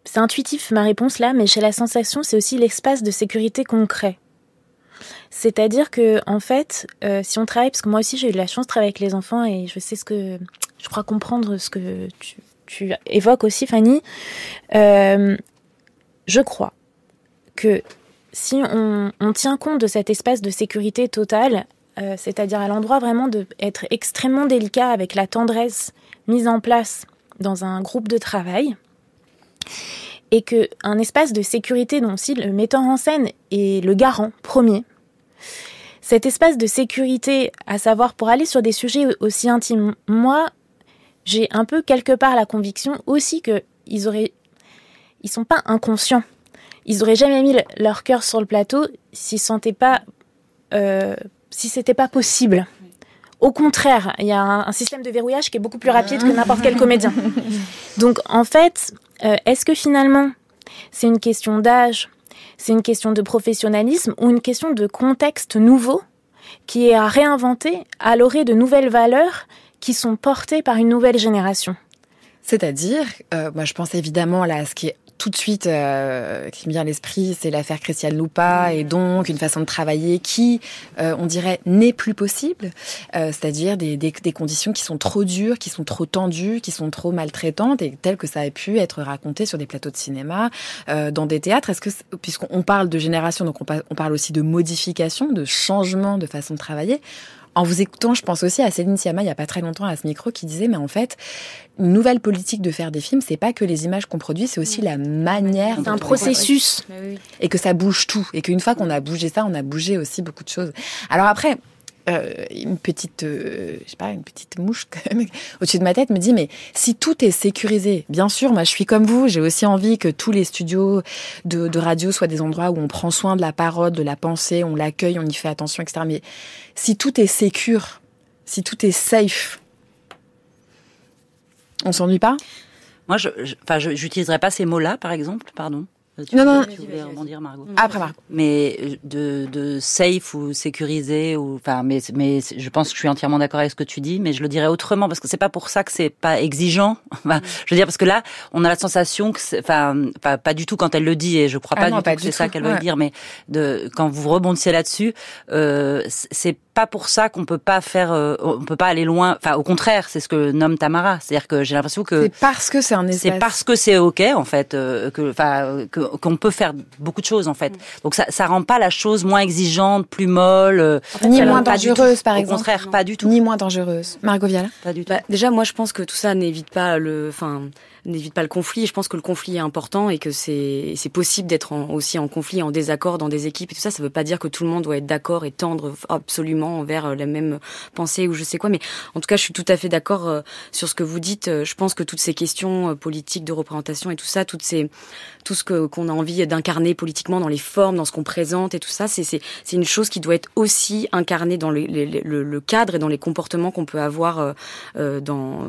c'est intuitif ma réponse là, mais chez la sensation, c'est aussi l'espace de sécurité concret. C'est-à-dire que en fait, euh, si on travaille, parce que moi aussi j'ai eu de la chance de travailler avec les enfants et je sais ce que je crois comprendre ce que tu, tu évoques aussi, Fanny. Euh, je crois que si on, tient compte de cet espace de sécurité totale, euh, c'est-à-dire à, l'endroit vraiment d'être extrêmement délicat avec la tendresse mise en place dans un groupe de travail, et que un espace de sécurité dont aussi le metteur en scène est le garant premier. Cet espace de sécurité, à savoir pour aller sur des sujets aussi intimes, moi, j'ai un peu quelque part la conviction aussi que ils auraient, ils sont pas inconscients. Ils auraient jamais mis leur cœur sur le plateau s'ils sentaient pas, euh, si c'était pas possible. Au contraire, il y a un, système de verrouillage qui est beaucoup plus rapide que n'importe quel comédien. Donc en fait, euh, est-ce que finalement c'est une question d'âge, c'est une question de professionnalisme ou une question de contexte nouveau qui est à réinventer à l'orée de nouvelles valeurs qui sont portées par une nouvelle génération. C'est-à-dire, euh, moi je pense évidemment là à ce qui est tout de suite euh, qui me vient à l'esprit, c'est l'affaire Christiane Loupa et donc une façon de travailler qui, euh, on dirait, n'est plus possible, euh, c'est-à-dire des, des, des, conditions qui sont trop dures, qui sont trop tendues, qui sont trop maltraitantes et telles que ça a pu être raconté sur des plateaux de cinéma, euh, dans des théâtres. Est-ce que, puisqu'on parle de génération, donc on, on parle aussi de modification, de changement de façon de travailler, en vous écoutant, je pense aussi à Céline Sciamma il y a pas très longtemps à ce micro qui disait mais en fait une nouvelle politique de faire des films, c'est pas que les images qu'on produit, c'est aussi la manière. C'est un processus. Et que ça bouge tout. Et qu'une fois qu'on a bougé ça, on a bougé aussi beaucoup de choses. Alors après, euh, une petite, euh, je sais pas, une petite mouche au-dessus de ma tête me dit mais si tout est sécurisé, bien sûr, moi je suis comme vous, j'ai aussi envie que tous les studios de, radio soient des endroits où on prend soin de la parole, de la pensée, on l'accueille, on y fait attention, etc. Mais si tout est sécure, si tout est safe, on s'ennuie pas? Moi, je, enfin, je, j'utiliserais pas ces mots-là, par exemple, pardon. Tu non, non, tu voulais rebondir, Margot. Après, Margot. Mais de, de safe ou sécurisé ou, enfin, mais, mais je pense que je suis entièrement d'accord avec ce que tu dis, mais je le dirais autrement parce que c'est pas pour ça que c'est pas exigeant. Enfin, je veux dire parce que là, on a la sensation que, enfin, pas, pas du tout quand elle le dit et je crois pas ah non, du pas tout que c'est ça qu'elle Ouais. veut dire, mais de quand vous rebondissez là-dessus, euh, c'est pas pour ça qu'on peut pas faire, euh, on peut pas aller loin. Enfin, au contraire, c'est ce que nomme Tamara. C'est-à-dire que j'ai l'impression que C'est parce que c'est un espace. c'est parce que c'est ok en fait euh, que enfin euh, que- qu'on peut faire beaucoup de choses en fait. Donc ça ça rend pas la chose moins exigeante, plus molle, euh, Ni moins dangereuse, par Au exemple. contraire, pas du tout. Ni moins dangereuse. Margot Viala Pas du tout. Bah, déjà, moi, je pense que tout ça n'évite pas le, enfin, n'évite pas le conflit. Je pense que le conflit est important et que c'est, possible d'être aussi en conflit, en désaccord dans des équipes et tout ça. Ça veut pas dire que tout le monde doit être d'accord et tendre absolument vers la même pensée ou je sais quoi. Mais en tout cas, je suis tout à fait d'accord euh, sur ce que vous dites. Euh, Je pense que toutes ces questions euh, politiques de représentation et tout ça, toutes ces, tout ce qu'on a envie d'incarner politiquement dans les formes, dans ce qu'on présente et tout ça, c'est une chose qui doit être aussi incarnée dans les- le, le cadre et dans les comportements qu'on peut avoir euh, euh, dans,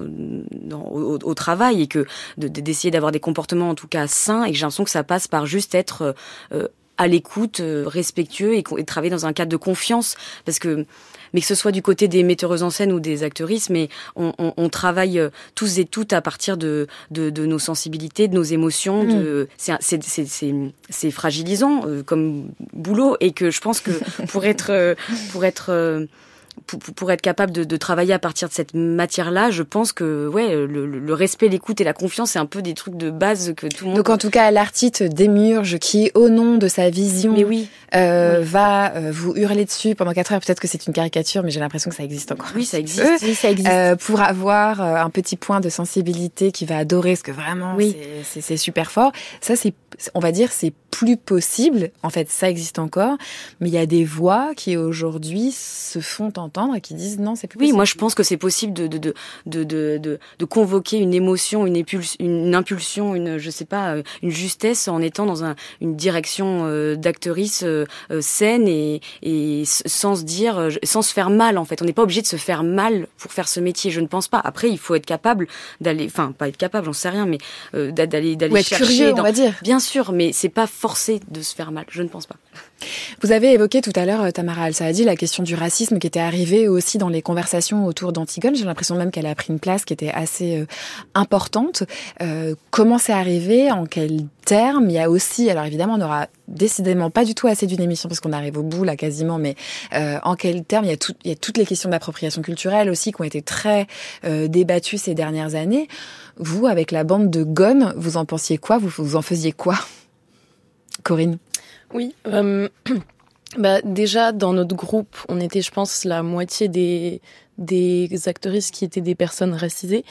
dans au, au travail et que de- de- d'essayer d'avoir des comportements en tout cas sains et que j'ai l'impression que ça passe par juste être euh, euh, à l'écoute, euh, respectueux et, travailler dans un cadre de confiance parce que mais que ce soit du côté des metteuses en scène ou des actrices, mais on, on, on travaille tous et toutes à partir de, de, de nos sensibilités, de nos émotions. De, c'est, fragilisant euh, comme boulot et que je pense que pour être, pour être euh, pour, pour- être capable de, de travailler à partir de cette matière-là, je pense que ouais, le, le- respect, l'écoute et la confiance, c'est un peu des trucs de base que tout le monde. Donc en tout cas, l'artiste Démurge, qui au nom de sa vision mais oui, euh, va euh, vous hurler dessus pendant 4 heures, peut-être que c'est une caricature, mais j'ai l'impression que ça existe encore. oui, ça existe. peu. Oui, ça existe. Euh, pour avoir euh, un petit point de sensibilité qui va adorer ce que vraiment Oui. c'est- super fort. Ça, c'est, on va dire, c'est plus possible. En fait, ça existe encore, mais il y a des voix qui aujourd'hui se font et qui disent non, c'est plus Oui, possible. moi je pense que c'est possible de de, de, de, de, de, de convoquer une émotion, une, épulse, une impulsion, une je sais pas, euh, une justesse en étant dans un, une direction euh, d'actrice euh, saine et, et sans se dire, sans se faire mal en fait. On n'est pas obligé de se faire mal pour faire ce métier. Je ne pense pas. Après, il faut être capable d'aller, enfin pas être capable, j'en sais rien, mais d'aller d'aller chercher. Curieux, on va dire. Bien sûr, mais c'est pas forcé de se faire mal. Je ne pense pas. Vous avez évoqué tout à l'heure, Tamara Al-Saadi, la question du racisme qui était arrivée aussi dans les conversations autour d'Antigone. J'ai l'impression même qu'elle a pris une place qui était assez importante. Euh, comment c'est arrivé? En quels termes? Il y a aussi, alors évidemment, on n'aura décidément pas du tout assez d'une émission parce qu'on arrive au bout là quasiment, mais euh, en quels termes? Il il y a toutes les questions d'appropriation culturelle aussi qui ont été très euh, débattues ces dernières années. Vous, avec la bande de Gone, vous en pensiez quoi? Vous, vous en faisiez quoi? Corinne? Oui. Euh, bah, déjà, dans notre groupe, on était, je pense, la moitié des, des actrices qui étaient des personnes racisées.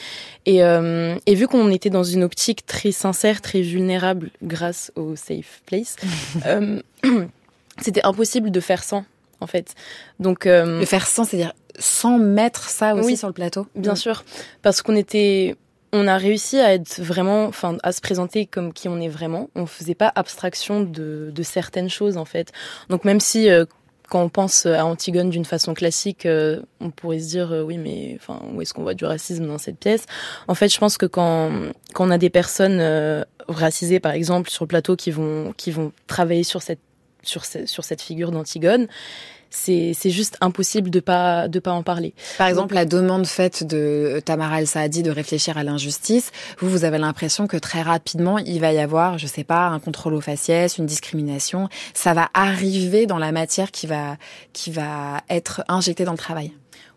Et, euh, et vu qu'on était dans une optique très sincère, très vulnérable grâce au Safe Place, euh, c'était impossible de faire sans, en fait. Donc, de faire sans, c'est-à-dire sans mettre ça aussi sur le plateau? Bien sûr, parce qu'on était on a réussi à être vraiment, enfin, à se présenter comme qui on est vraiment. On faisait pas abstraction de, de certaines choses en fait. Donc même si euh, quand on pense à Antigone d'une façon classique, euh, on pourrait se dire euh, oui, mais enfin, où est-ce qu'on voit du racisme dans cette pièce? En fait, je pense que quand, quand on a des personnes euh, racisées, par exemple, sur le plateau, qui vont qui vont travailler sur cette sur, sur cette figure d'Antigone, c'est juste impossible de pas de pas en parler. Par exemple, la demande faite de Tamara El Saadi de réfléchir à l'injustice, vous vous avez l'impression que très rapidement il va y avoir, je sais pas, un contrôle aux faciès, une discrimination, ça va arriver dans la matière qui va qui va être injectée dans le travail.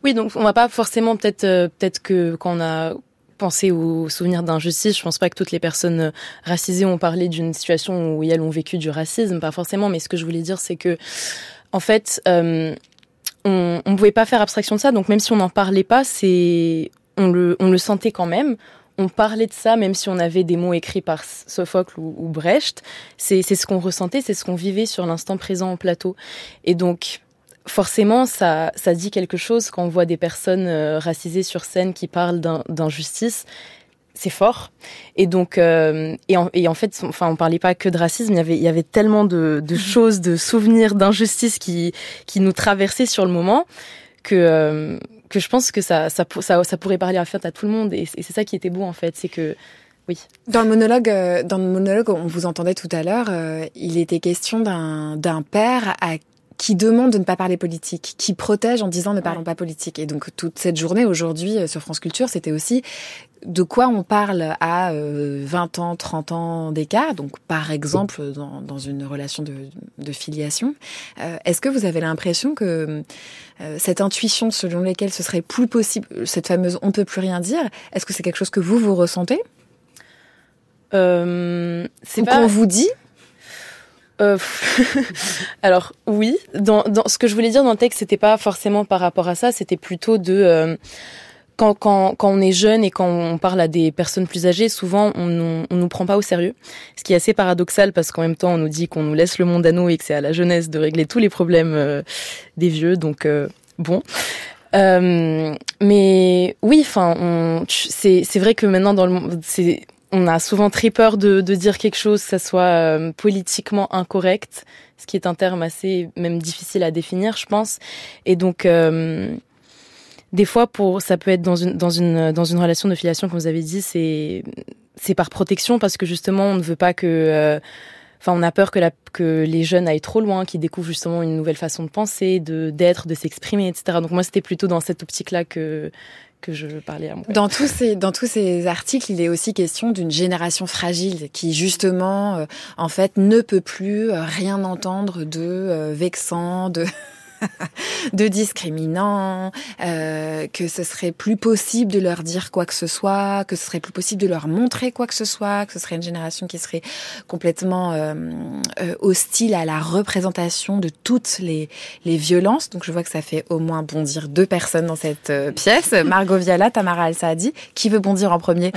Oui, donc on va pas forcément peut-être euh, peut-être que quand on a pensé aux souvenirs d'injustice. Je pense pas que toutes les personnes euh, racisées ont parlé d'une situation où elles ont vécu du racisme, pas forcément. Mais ce que je voulais dire, c'est que en fait, euh, on ne pouvait pas faire abstraction de ça. Donc même si on n'en parlait pas, c'est on le, sentait quand même. On parlait de ça, même si on avait des mots écrits par Sophocle ou, Brecht. C'est ce qu'on ressentait, c'est ce qu'on vivait sur l'instant présent au plateau. Et donc, forcément, ça, ça dit quelque chose quand on voit des personnes euh, racisées sur scène qui parlent d'injustice c'est fort. Et donc, euh, et, en, et, en, fait, enfin, on parlait pas que de racisme. Il y avait, il y avait tellement de, de choses, de souvenirs, d'injustices qui, qui nous traversaient sur le moment que, euh, que je pense que ça, ça, ça, ça, pourrait parler à faire à tout le monde. Et, c'est ça qui était beau en fait, c'est que oui. Dans le monologue, euh, dans le monologue, on vous entendait tout à l'heure, il était question d'un d'un père à qui demande de ne pas parler politique, qui protège en disant ne parlons pas politique. Et donc toute cette journée aujourd'hui euh, sur France Culture, c'était aussi de quoi on parle à 20 euh, ans, 30 ans d'écart, donc par exemple dans, dans une relation de, de filiation. Euh, est-ce que vous avez l'impression que cette intuition selon laquelle ce serait plus possible, cette fameuse on peut plus rien dire, est-ce que c'est quelque chose que vous vous ressentez? Euh, c'est pas... qu'on vous dit? Euh, alors oui, dans, dans, ce que je voulais dire dans le texte, c'était pas forcément par rapport à ça, c'était plutôt de euh, quand, quand, quand on est jeune et quand on parle à des personnes plus âgées, souvent on, on, nous prend pas au sérieux, ce qui est assez paradoxal parce qu'en même temps on nous dit qu'on nous laisse le monde à nous et que c'est à la jeunesse de régler tous les problèmes euh, des vieux, donc bon. mais oui, enfin, c'est c'est vrai que maintenant dans le monde, c'est on a souvent très peur de, dire quelque chose, que ça soit euh, politiquement incorrect, ce qui est un terme assez même difficile à définir, je pense. Et donc, euh, des fois, pour ça peut être dans une dans une dans une relation de filiation, comme vous avez dit, c'est c'est par protection parce que justement, on ne veut pas que euh, Enfin, on a peur que, la, que les jeunes aillent trop loin, qu'ils découvrent justement une nouvelle façon de penser, de d'être, de s'exprimer, etc. Donc moi, c'était plutôt dans cette optique-là que je. Dans tous ces dans tous ces articles, il est aussi question d'une génération fragile qui justement euh, en fait ne peut plus euh, rien entendre de euh, vexant, de de discriminants, euh, que ce serait plus possible de leur dire quoi que ce soit, que ce serait plus possible de leur montrer quoi que ce soit, que ce serait une génération qui serait complètement euh, euh, hostile à la représentation de toutes les, les violences. Donc je vois que ça fait au moins bondir deux personnes dans cette pièce. Margot Viala, Tamara Al-Saadi. Qui veut bondir en premier?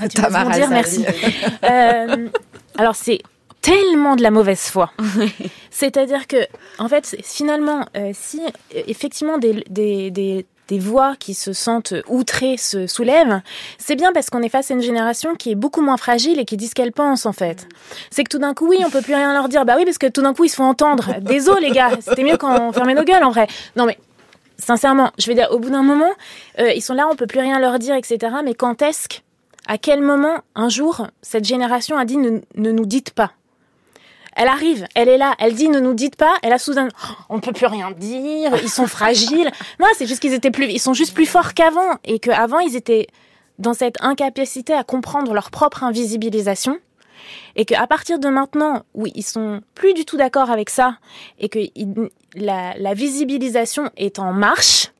Ah, Tamara bondir, merci. Euh, alors c'est tellement de la mauvaise foi. C'est-à-dire que, en fait, finalement, euh, si effectivement des, des, des des voix qui se sentent outrées se soulèvent, c'est bien parce qu'on est face à une génération qui est beaucoup moins fragile et qui dit ce qu'elle pense en fait. C'est que tout d'un coup, oui, on peut plus rien leur dire. Bah oui, parce que tout d'un coup, ils se font entendre. Désolé les gars, c'était mieux quand on fermait nos gueules en vrai. Non mais sincèrement, je vais dire, au bout d'un moment, euh, ils sont là, on peut plus rien leur dire, etc. Mais quand est-ce à quel moment, un jour, cette génération a dit ne, ne nous dites pas? Elle arrive, elle est là, elle dit ne nous dites pas, elle a soudain oh, on ne peut plus rien dire, ils sont fragiles. Non, c'est juste qu'ils étaient plus ils sont juste plus forts qu'avant et qu'avant ils étaient dans cette incapacité à comprendre leur propre invisibilisation et qu'à partir de maintenant où ils sont plus du tout d'accord avec ça et que la, la visibilisation est en marche,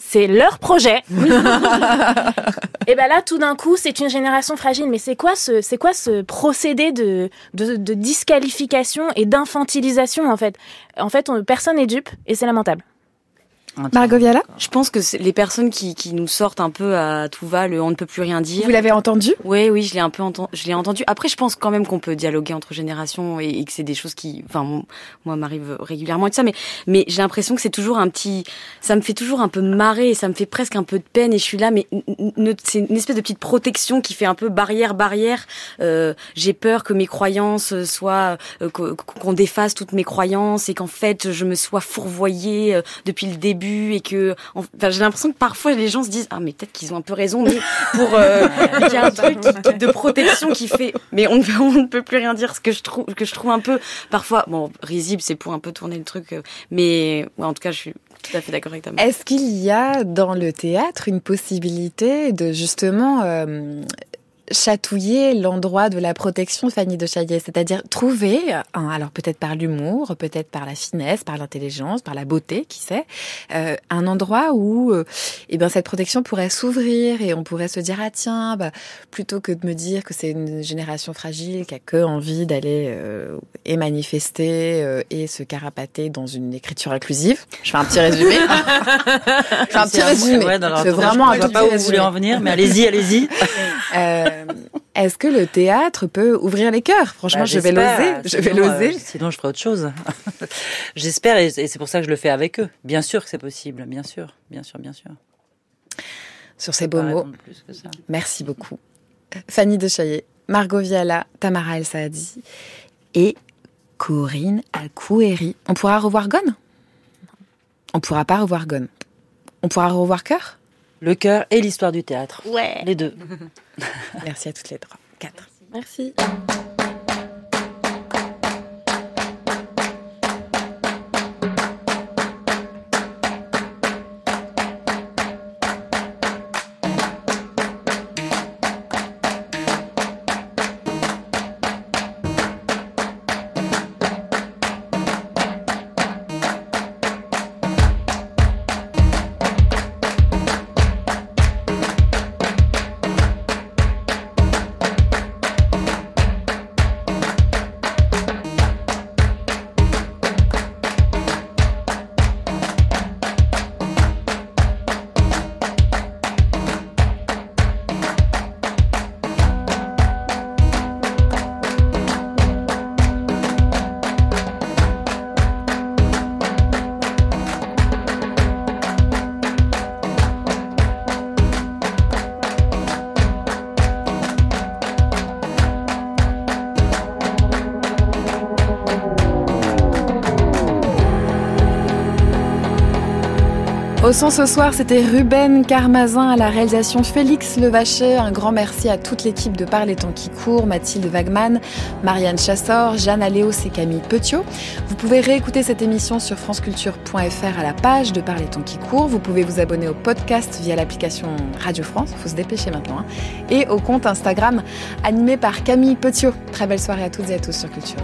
c'est leur projet. et ben là, tout d'un coup, c'est une génération fragile. Mais c'est quoi ce, c'est quoi ce procédé de, de, de disqualification et d'infantilisation en fait? En fait, personne n'est dupe et c'est lamentable. Margot Viala Je pense que les personnes qui, qui nous sortent un peu à tout va, le on ne peut plus rien dire. Vous l'avez entendu? Oui, oui, je l'ai un peu entendu. Je l'ai entendu. Après, je pense quand même qu'on peut dialoguer entre générations et, que c'est des choses qui, enfin, moi, m'arrive régulièrement et tout ça, mais, mais j'ai l'impression que c'est toujours un petit, ça me fait toujours un peu marrer et ça me fait presque un peu de peine et je suis là, mais c'est une espèce de petite protection qui fait un peu barrière, barrière. Euh, j'ai peur que mes croyances soient, euh, qu'on défasse toutes mes croyances et qu'en fait, je me sois fourvoyée euh, depuis le début et que enfin, j'ai l'impression que parfois les gens se disent ah mais peut-être qu'ils ont un peu raison mais pour euh, il y a un truc de protection qui fait mais on ne, on ne peut plus rien dire ce que je trouve que je trouve un peu parfois bon risible c'est pour un peu tourner le truc euh, mais ouais, en tout cas je suis tout à fait d'accord avec toi. Est-ce qu'il y a dans le théâtre une possibilité de justement euh, chatouiller l'endroit de la protection Fanny de Chaillet, c'est-à-dire trouver, alors peut-être par l'humour, peut-être par la finesse, par l'intelligence, par la beauté, qui sait, euh, un endroit où euh, eh ben, cette protection pourrait s'ouvrir et on pourrait se dire ah tiens, bah, plutôt que de me dire que c'est une génération fragile qui a que envie d'aller euh, et manifester euh, et se carapater dans une écriture inclusive. Je fais un petit résumé. je fais un petit résumé. Ouais, vraiment, je ne sais pas où vous voulez en venir, mais allez-y, allez-y. Euh, est-ce que le théâtre peut ouvrir les cœurs? Franchement, bah, je vais l'oser. Je vais l'oser. Euh, sinon, je ferai autre chose. J'espère, et c'est pour ça que je le fais avec eux. Bien sûr que c'est possible, bien sûr, bien sûr, bien sûr. Sur ces beaux mots, merci beaucoup. Fanny Dechaillet, Margot Viala, Tamara El Saadi et Corinne Alcoueri. On pourra revoir Gone? On pourra pas revoir Gone. On pourra revoir Cœur? Le cœur et l'histoire du théâtre. Ouais. Les deux. Merci à toutes les trois. Quatre. Merci. Au son ce soir, c'était Ruben Carmazin à la réalisation Félix Levacher. Un grand merci à toute l'équipe de Parle les temps qui court, Mathilde Wagman, Marianne Chassor, Jeanne Aléos et Camille Petiot. Vous pouvez réécouter cette émission sur franceculture.fr à la page de Parle les temps qui court. Vous pouvez vous abonner au podcast via l'application Radio France, faut se dépêcher maintenant, hein. et au compte Instagram animé par Camille Petiot. Très belle soirée à toutes et à tous sur Culture.